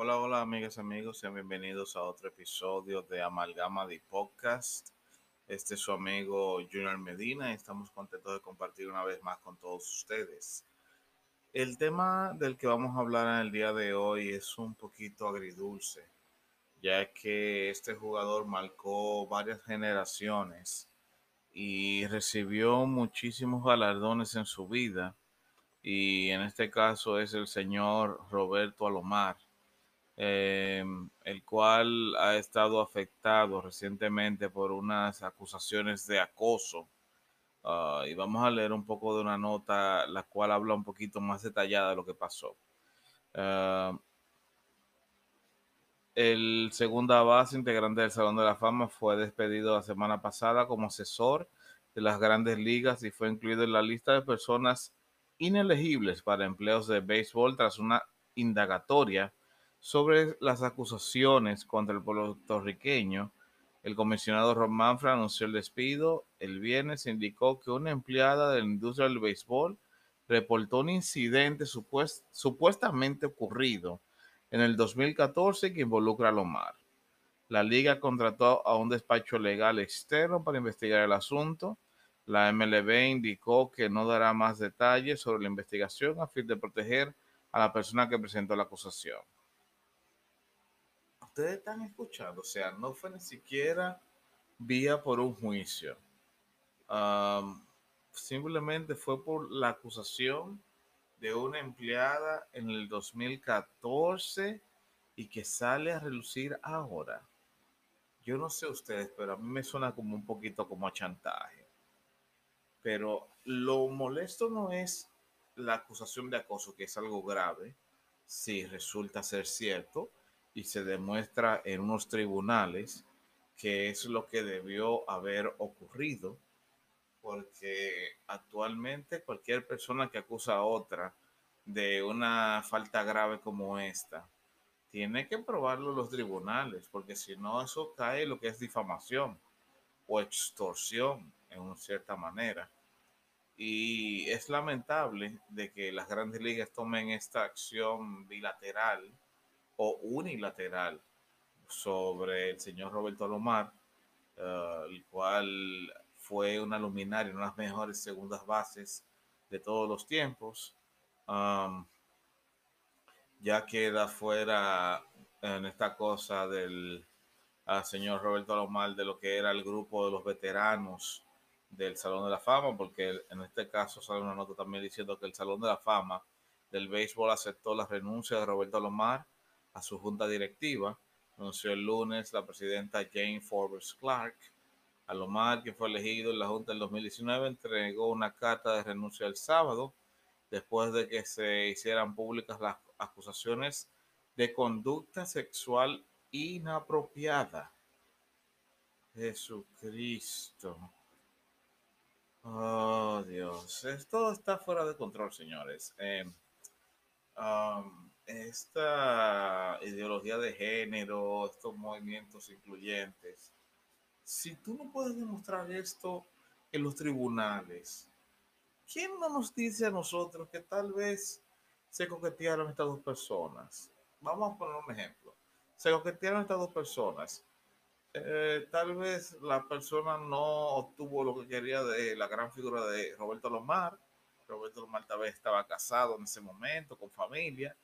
Hola, hola amigas y amigos, sean bienvenidos a otro episodio de Amalgama de Podcast. Este es su amigo Junior Medina y estamos contentos de compartir una vez más con todos ustedes. El tema del que vamos a hablar en el día de hoy es un poquito agridulce, ya que este jugador marcó varias generaciones y recibió muchísimos galardones en su vida y en este caso es el señor Roberto Alomar, eh, el cual ha estado afectado recientemente por unas acusaciones de acoso. Uh, y vamos a leer un poco de una nota la cual habla un poquito más detallada de lo que pasó. Uh, el segunda base integrante del Salón de la Fama fue despedido la semana pasada como asesor de las grandes ligas y fue incluido en la lista de personas inelegibles para empleos de béisbol tras una indagatoria sobre las acusaciones contra el puertorriqueño. El comisionado Ron Manfred anunció el despido. El viernes indicó que una empleada de la industria del béisbol reportó un incidente supuest supuestamente ocurrido en el 2014 que involucra a Lomar. La liga contrató a un despacho legal externo para investigar el asunto. La MLB indicó que no dará más detalles sobre la investigación a fin de proteger a la persona que presentó la acusación. Ustedes están escuchando, o sea, no fue ni siquiera vía por un juicio. Simplemente fue por la acusación de una empleada en el 2014 y que sale a relucir ahora. Yo no sé ustedes, pero a mí me suena como un poquito como a chantaje. Pero lo molesto no es la acusación de acoso, que es algo grave, si resulta ser cierto y se demuestra en unos tribunales que es lo que debió haber ocurrido, porque actualmente cualquier persona que acusa a otra de una falta grave como esta, tiene que probarlo los tribunales, porque si no, eso cae lo que es difamación o extorsión en cierta manera. Y es lamentable de que las grandes ligas tomen esta acción bilateral o unilateral sobre el señor Roberto Alomar, uh, el cual fue una luminaria, una de las mejores segundas bases de todos los tiempos. Ya queda fuera en esta cosa del señor Roberto Alomar de lo que era el grupo de los veteranos del Salón de la Fama, porque en este caso sale una nota también diciendo que el Salón de la Fama del béisbol aceptó la renuncia de Roberto Alomar a su junta directiva. Anunció el lunes la presidenta Jane Forbes Clark. Alomar, que fue elegido en la junta del 2019, entregó una carta de renuncia el sábado después de que se hicieran públicas las acusaciones de conducta sexual inapropiada. Jesucristo. Oh, Dios. Esto está fuera de control, señores. Eh, um, esta ideología de género, estos movimientos incluyentes, si tú no puedes demostrar esto en los tribunales, ¿quién no nos dice a nosotros que tal vez se coquetearon estas dos personas? Vamos a poner un ejemplo. Se coquetearon estas dos personas eh, tal vez la persona no obtuvo lo que quería de la gran figura de Roberto Lomar. Roberto Lomar tal vez estaba casado en ese momento, con familia.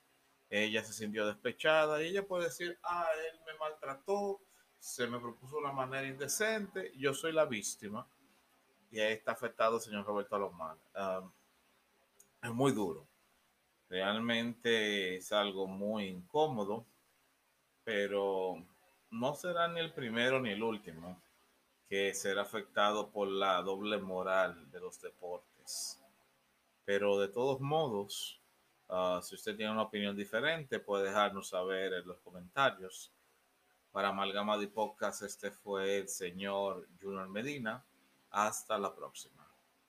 Ella se sintió despechada y ella puede decir, ah, él me maltrató, se me propuso una manera indecente, yo soy la víctima. Y ahí está afectado el señor Roberto Lomar. es muy duro. Realmente es algo muy incómodo, pero no será ni el primero ni el último que será afectado por la doble moral de los deportes. Pero de todos modos, uh, si usted tiene una opinión diferente, puede dejarnos saber en los comentarios. Para Amalgama de Podcast, este fue el señor Junior Medina. Hasta la próxima.